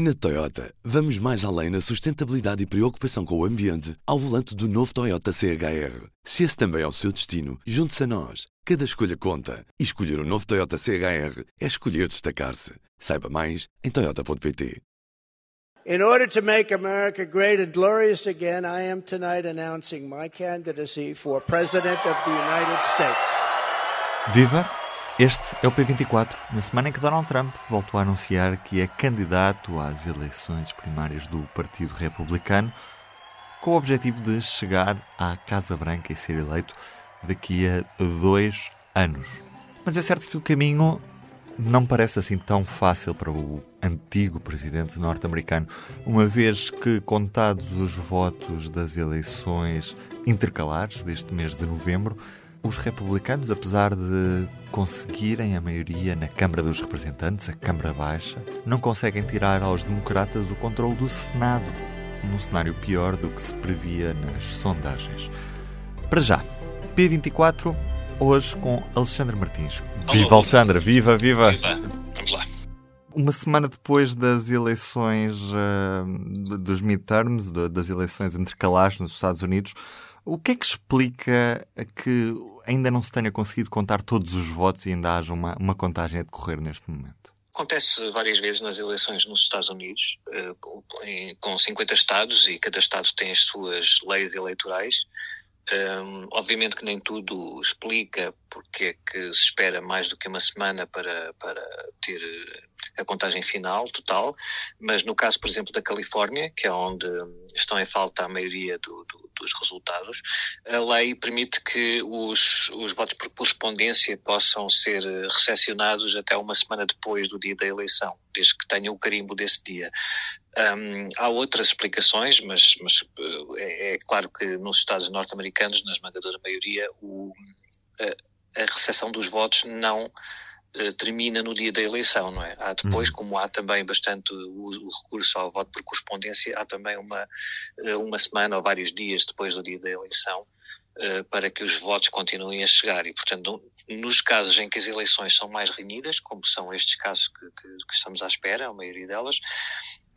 Na Toyota, vamos mais além na sustentabilidade e preocupação com o ambiente ao volante do novo Toyota CHR. Se esse também é o seu destino, junte-se a nós. Cada escolha conta. E escolher o um novo Toyota CHR é escolher destacar-se. Saiba mais em Toyota.pt. In order to make America great and glorious again, I am tonight announcing my candidacy for President of the United States. Viva! Este é o P24, na semana em que Donald Trump voltou a anunciar que é candidato às eleições primárias do Partido Republicano, com o objetivo de chegar à Casa Branca e ser eleito daqui a dois anos. Mas é certo que o caminho não parece assim tão fácil para o antigo presidente norte-americano, uma vez que, contados os votos das eleições intercalares deste mês de novembro, os republicanos, apesar de conseguirem a maioria na Câmara dos Representantes, a Câmara Baixa, não conseguem tirar aos democratas o controle do Senado, num cenário pior do que se previa nas sondagens. Para já, P24, hoje com Alexandre Martins. Viva Alexandre, viva, viva! Viva! Vamos lá. Uma semana depois das eleições uh, dos midterms, das eleições intercalares nos Estados Unidos, o que é que explica que ainda não se tenha conseguido contar todos os votos e ainda haja uma, uma contagem a decorrer neste momento? Acontece várias vezes nas eleições nos Estados Unidos, eh, com 50 estados e cada estado tem as suas leis eleitorais. Um, obviamente que nem tudo explica porque é que se espera mais do que uma semana para, para ter a contagem final, total, mas no caso, por exemplo, da Califórnia, que é onde estão em falta a maioria do, do, dos resultados, a lei permite que os, os votos por correspondência possam ser recepcionados até uma semana depois do dia da eleição, desde que tenham o carimbo desse dia. Um, há outras explicações, mas, mas é, é, claro que nos Estados norte-americanos, na esmagadora maioria, o, a, recepção dos votos não uh, termina no dia da eleição, não é? Há depois, uhum. como há também bastante o, o, recurso ao voto por correspondência, há também uma, uma semana ou vários dias depois do dia da eleição uh, para que os votos continuem a chegar e, portanto, nos casos em que as eleições são mais renhidas, como são estes casos que, que, que estamos à espera, a maioria delas,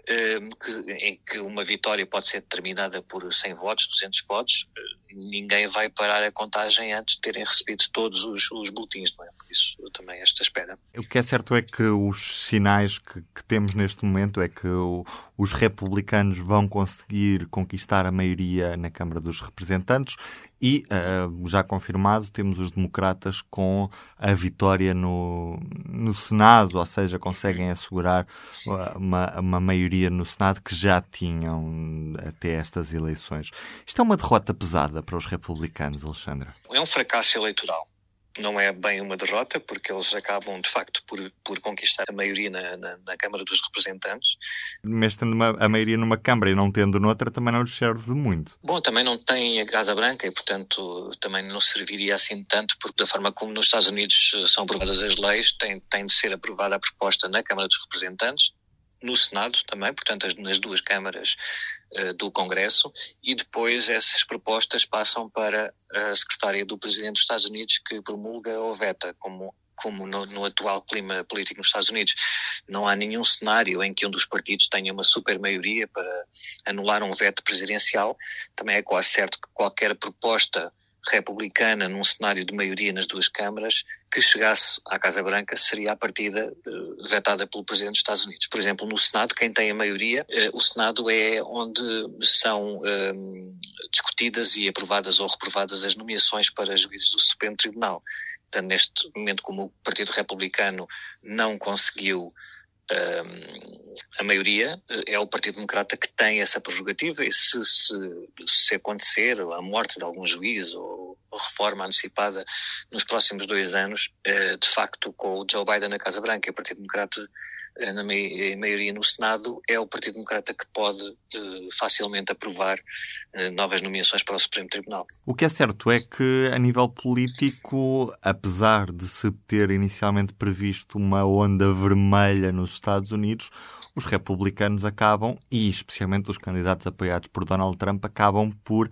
que, em que uma vitória pode ser determinada por 100 votos, 200 votos, eh, ninguém vai parar a contagem antes de terem recebido todos os, os boletins, não é? Por isso, eu também esta espera. O que é certo é que os sinais que, que temos neste momento é que o, os republicanos vão conseguir conquistar a maioria na Câmara dos Representantes e, uh, já confirmado, temos os democratas com a vitória no, no Senado, ou seja, conseguem assegurar uma, uma maioria no Senado que já tinham até estas eleições. Isto é uma derrota pesada para os republicanos, Alexandra? É um fracasso eleitoral não é bem uma derrota, porque eles acabam, de facto, por, por conquistar a maioria na, na, na Câmara dos Representantes. Mas tendo uma, a maioria numa Câmara e não tendo noutra, também não lhes serve de muito. Bom, também não tem a Casa Branca e, portanto, também não serviria assim tanto, porque da forma como nos Estados Unidos eh, são aprovadas as leis, tem, tem de ser aprovada a proposta na Câmara dos Representantes no Senado também, portanto, nas duas câmaras uh, do Congresso, e depois essas propostas passam para a secretária do Presidente dos Estados Unidos, que promulga ou veta, como como no, no, atual clima político nos Estados Unidos, não há nenhum cenário em que um dos partidos tenha uma super maioria para anular um veto presidencial, também é quase certo que qualquer proposta republicana num cenário de maioria nas duas câmaras que chegasse à Casa Branca seria a partida uh, vetada pelo Presidente dos Estados Unidos. Por exemplo, no Senado, quem tem a maioria, uh, o Senado é onde são uh, discutidas e aprovadas ou reprovadas as nomeações para juízes do Supremo Tribunal. Portanto, neste momento, como o Partido Republicano não conseguiu a maioria é o Partido Democrata que tem essa prerrogativa e se, se, se acontecer a morte de algum juiz ou, reforma antecipada nos próximos dois anos, eh, de facto com o Joe Biden na Casa Branca e o Partido Democrata eh, na maioria no Senado, é o Partido Democrata que pode eh, facilmente aprovar novas nomeações para o Supremo Tribunal. O que é certo é que, a nível político, apesar de se ter inicialmente previsto uma onda vermelha nos Estados Unidos, os republicanos acabam, e especialmente os candidatos apoiados por Donald Trump, acabam por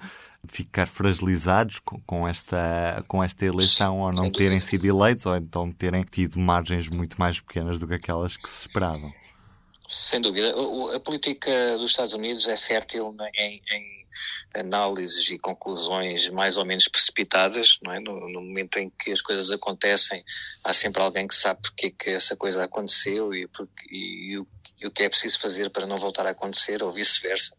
ficar fragilizados com, com, esta, com esta eleição ou não terem sido eleitos ou então terem tido margens muito mais pequenas do que aquelas que se esperavam. Sem dúvida. A política dos Estados Unidos é fértil em, em análises e conclusões mais ou menos precipitadas, é? No, no, momento em que as coisas acontecem, há sempre alguém que sabe porque que essa coisa aconteceu e, porque, e, e o e o que é preciso fazer para não voltar a acontecer ou vice-versa.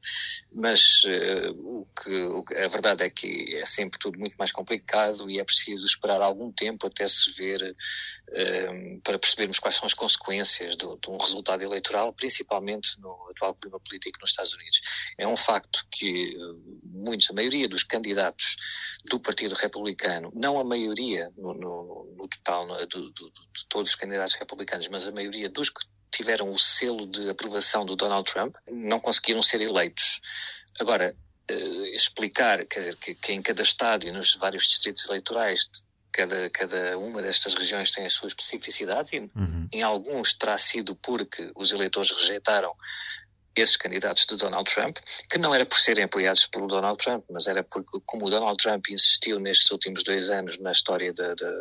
Mas uh, o, que, o a verdade é que é sempre tudo muito mais complicado e é preciso esperar algum tempo até se ver uh, para percebermos quais são as consequências do, de um resultado eleitoral, principalmente no atual clima político nos Estados Unidos. É um facto que uh, muitos, a maioria dos candidatos do Partido Republicano, não a maioria no, no, no total no, do, do, de todos os candidatos republicanos, mas a maioria dos tiveram o selo de aprovação do Donald Trump não conseguiram ser eleitos. Agora, uh, explicar, quer dizer, que, que, em cada estádio, nos vários distritos eleitorais, cada, cada uma destas regiões tem as suas especificidades e uhum. em alguns terá sido porque os eleitores rejeitaram esses candidatos de Donald Trump, que não era por serem apoiados pelo Donald Trump, mas era porque, como o Donald Trump insistiu nestes últimos dois anos na história da, da,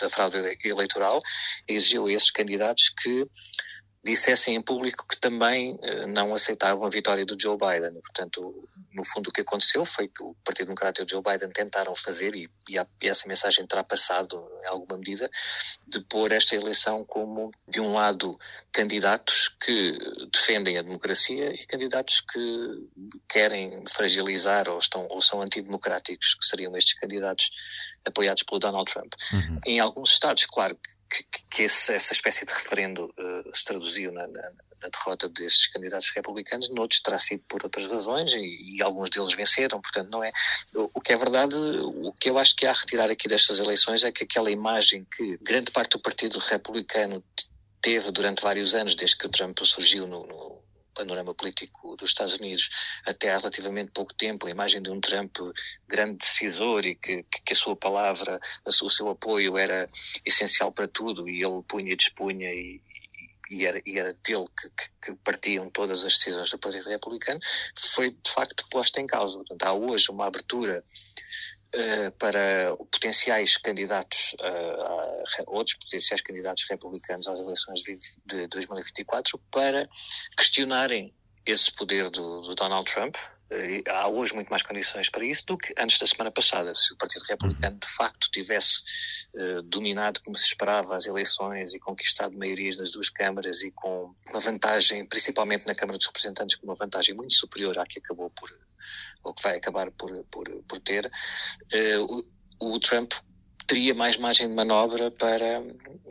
da fraude eleitoral, exigiu a esses candidatos que dissessem em público que também uh, não aceitavam a vitória do Joe Biden. Portanto, no fundo, o que aconteceu foi que o Partido Democrata e o Joe Biden tentaram fazer, e, e, essa mensagem terá passado em alguma medida, de pôr esta eleição como, de um lado, candidatos que defendem a democracia e candidatos que querem fragilizar ou, estão, ou são antidemocráticos, que seriam estes candidatos apoiados pelo Donald Trump. Uhum. Em alguns estados, claro que, que essa espécie de referendo se traduziu na, na, na, derrota destes candidatos republicanos, noutros terá sido por outras razões e, e, alguns deles venceram, portanto não é. O, o, que é verdade, o que eu acho que há a retirar aqui destas eleições é que aquela imagem que grande parte do Partido Republicano teve durante vários anos, desde que o Trump surgiu no, no panorama político dos Estados Unidos até há relativamente pouco tempo, a imagem de um Trump grande decisor e que, que a sua palavra, o seu apoio era essencial para tudo e ele punha e dispunha e, e era, e era dele que, que, que, partiam todas as decisões do Partido Republicano, foi de facto posta em causa. Portanto, há hoje uma abertura uh, para potenciais candidatos, uh, outros potenciais candidatos republicanos às eleições de, de 2024 para questionarem esse poder do, do Donald Trump, há hoje muito mais condições para isso do que antes da semana passada. Se o Partido Republicano de facto tivesse uh, dominado como se esperava as eleições e conquistado maiorias nas duas câmaras e com uma vantagem, principalmente na Câmara dos Representantes, com uma vantagem muito superior à que acabou por, ou que vai acabar por, por, por ter, uh, o, o Trump teria mais margem de manobra para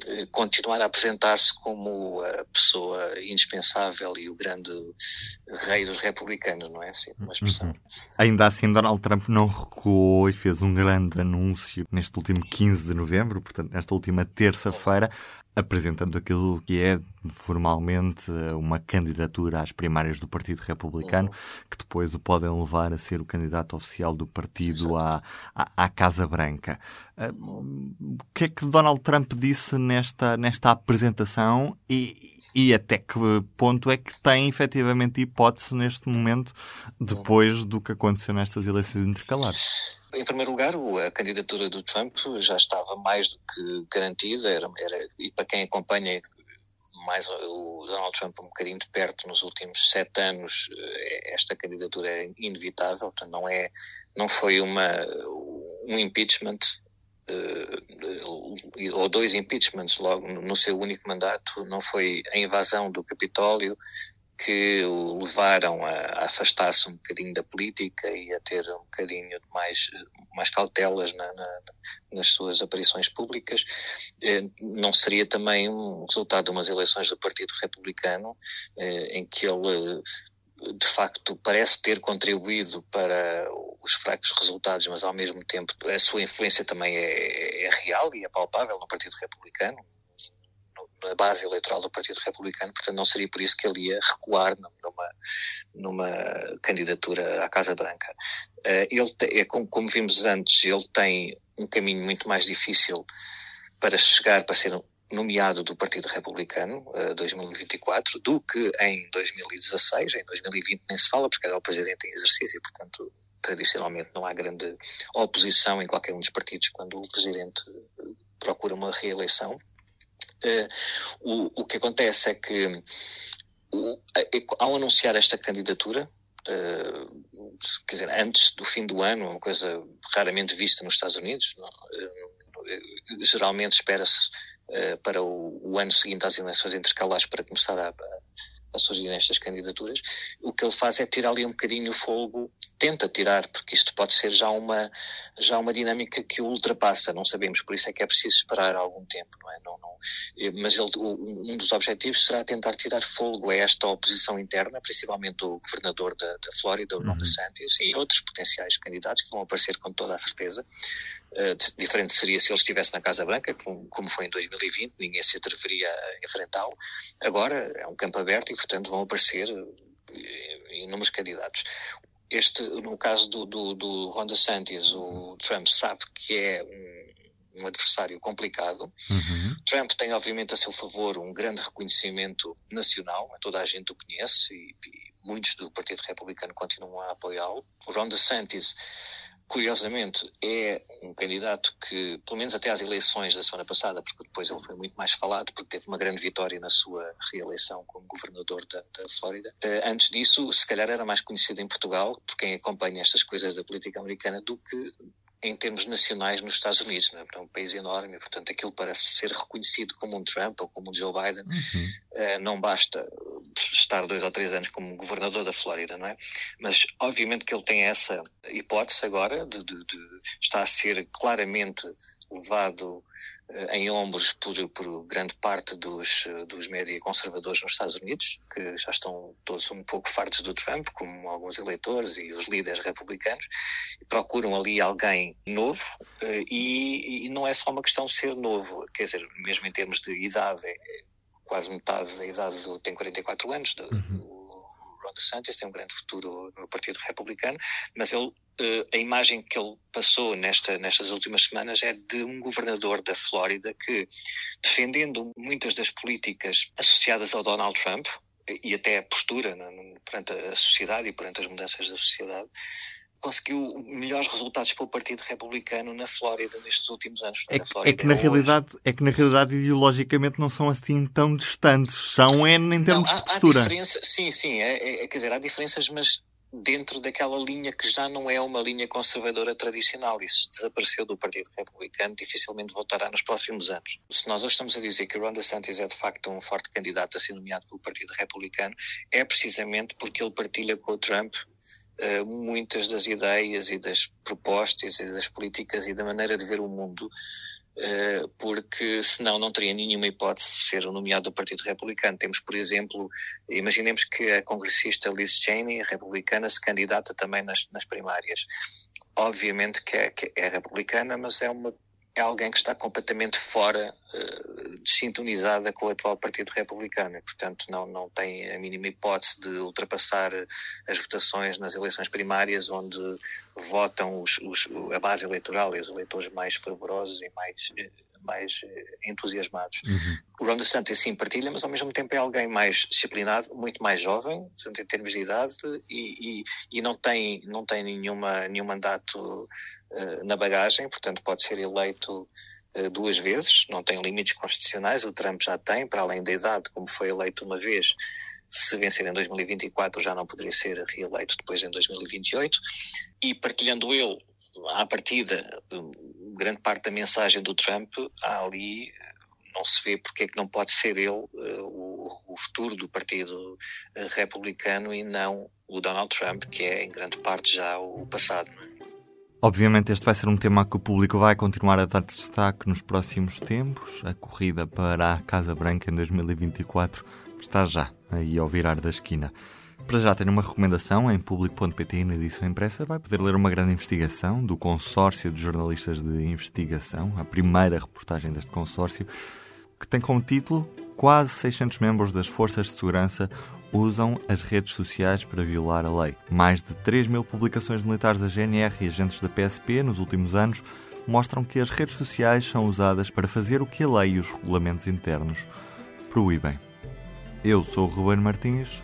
eh, continuar a apresentar-se como a pessoa indispensável e o grande rei dos republicanos, não é assim uma expressão. Uhum. Ainda assim, Donald Trump não recuou e fez um grande anúncio neste último 15 de novembro, portanto, nesta última terça-feira, apresentando aquilo que é formalmente uma candidatura às primárias do Partido Republicano, uhum. que depois o podem levar a ser o candidato oficial do partido à, à, à, Casa Branca. Uh, o que é que Donald Trump disse nesta, nesta apresentação e, e até que ponto é que tem efetivamente hipótese neste momento, depois do que aconteceu nestas eleições intercalares? Em primeiro lugar, a candidatura do Trump já estava mais do que garantida, era, era, e para quem acompanha mais o Donald Trump um bocadinho de perto nos últimos sete anos, eh, esta candidatura é inevitável, portanto não é, não foi uma, um impeachment uh, ou dois impeachments logo no seu único mandato, não foi a invasão do Capitólio que o levaram a, afastar-se um bocadinho da política e a ter um bocadinho de mais, mais cautelas na, na, nas suas aparições públicas, eh, não seria também um resultado de umas eleições do Partido Republicano eh, em que ele de facto parece ter contribuído para os fracos resultados, mas ao mesmo tempo a sua influência também é, é real e é palpável no Partido Republicano na base eleitoral do Partido Republicano, portanto não seria por isso que ele ia recuar numa, numa candidatura à Casa Branca. Uh, ele é como, vimos antes, ele tem um caminho muito mais difícil para chegar para ser nomeado do Partido Republicano uh, eh, 2024 do que em 2016, em 2020 nem se fala porque era o presidente em exercício, portanto tradicionalmente não há grande oposição em qualquer um dos partidos quando o presidente procura uma reeleição. Uh, o, o que acontece é que ao anunciar esta candidatura, uh, quer dizer, antes do fim do ano, uma coisa raramente vista nos Estados Unidos, não, uh, geralmente espera-se uh, para o, o, ano seguinte às eleições intercalares para começar a, a surgir nestas candidaturas, o que ele faz é tirar ali um bocadinho o fogo tenta tirar, porque isto pode ser já uma, já uma dinâmica que o ultrapassa, não sabemos, por isso é que é preciso esperar algum tempo, não é? Não, não, mas ele, um dos objetivos será tentar tirar folgo a esta oposição interna, principalmente o governador da, da Flórida, o Ron uhum. DeSantis, e outros potenciais candidatos que vão aparecer com toda a certeza. Uh, diferente seria se ele estivesse na Casa Branca, como, como foi em 2020, ninguém se atreveria a enfrentá-lo. Agora é um campo aberto e, portanto, vão aparecer eh, inúmeros candidatos este, no caso do, do, do Ron DeSantis, o Trump sabe que é um, um adversário complicado. Uhum. Trump tem, obviamente, a seu favor um grande reconhecimento nacional, toda a gente o conhece e, e muitos do Partido Republicano continuam a apoiá-lo. O Ron DeSantis curiosamente, é um candidato que, pelo menos até às eleições da semana passada, porque depois ele foi muito mais falado, porque teve uma grande vitória na sua reeleição como governador da, da Flórida. Uh, antes disso, se calhar era mais conhecido em Portugal, por quem acompanha estas coisas da política americana, do que em termos nacionais nos Estados Unidos. Né? É um país enorme, portanto, aquilo parece ser reconhecido como um Trump ou como um Joe Biden. Uhum. Uh, não basta estar dois ou três anos como governador da Flórida, não é? Mas obviamente que ele tem essa hipótese agora de, de, de estar a ser claramente levado uh, em ombros por, por grande parte dos, dos média conservadores nos Estados Unidos, que já estão todos um pouco fartos do Trump, como alguns eleitores e os líderes republicanos, procuram ali alguém novo, uh, e, e, não é só uma questão de ser novo, quer dizer, mesmo em termos de idade, quase metade da idade do, tem 44 anos, do, uhum. o Ron DeSantis tem um grande futuro no Partido Republicano, mas ele, uh, a imagem que ele passou nesta, nestas últimas semanas é de um governador da Flórida que, defendendo muitas das políticas associadas ao Donald Trump, e até a postura perante a sociedade e perante as mudanças da sociedade, conseguiu melhores resultados para o Partido Republicano na Flórida nestes últimos anos. É, que, é que na realidade é que na realidade ideologicamente não são assim tão distantes, são é em termos não, há, de postura. Há sim, sim, é, é, é, quer dizer, há diferenças, mas dentro daquela linha que já não é uma linha conservadora tradicional. Isso desapareceu do Partido Republicano, dificilmente voltará nos próximos anos. Se nós hoje estamos a dizer que o Ron DeSantis é de facto um forte candidato a ser nomeado pelo Partido Republicano, é precisamente porque ele partilha com o Trump uh, muitas das ideias e das propostas e das políticas e da maneira de ver o mundo porque senão não teria nenhuma hipótese de ser nomeado do Partido Republicano. Temos, por exemplo, imaginemos que a congressista Liz Cheney, republicana, se candidata também nas, nas primárias. Obviamente que é, que é republicana, mas é uma é alguém que está completamente fora, uh, desintonizada com o atual Partido Republicano e, portanto, não, não tem a mínima hipótese de ultrapassar as votações nas eleições primárias, onde votam os, os, a base eleitoral e os eleitores mais fervorosos e mais eh, mais eh, entusiasmados. Uhum. O Ron DeSantis sim partilha, mas ao mesmo tempo é alguém mais disciplinado, muito mais jovem, em termos de idade, e, e, e não tem, não tem nenhuma, nenhum mandato uh, na bagagem, portanto pode ser eleito uh, duas vezes, não tem limites constitucionais, o Trump já tem, para além da idade, como foi eleito uma vez, se vencer em 2024 já não poderia ser reeleito depois em 2028, e partilhando ele à partida, grande parte da mensagem do Trump, ali não se vê porque é que não pode ser ele uh, o, o, futuro do Partido eh, Republicano e não o Donald Trump, que é em grande parte já o passado. É? Obviamente, este vai ser um tema que o público vai continuar a dar destaque nos próximos tempos. A corrida para a Casa Branca em 2024 está já aí ao virar da esquina. Para já tenho uma recomendação em público.pt na edição impressa. Vai poder ler uma grande investigação do consórcio de jornalistas de investigação, a primeira reportagem deste consórcio, que tem como título Quase 600 membros das forças de segurança usam as redes sociais para violar a lei. Mais de 3 mil publicações militares da GNR e agentes da PSP nos últimos anos mostram que as redes sociais são usadas para fazer o que a lei e os regulamentos internos proíbem. Eu sou o Ruben Martins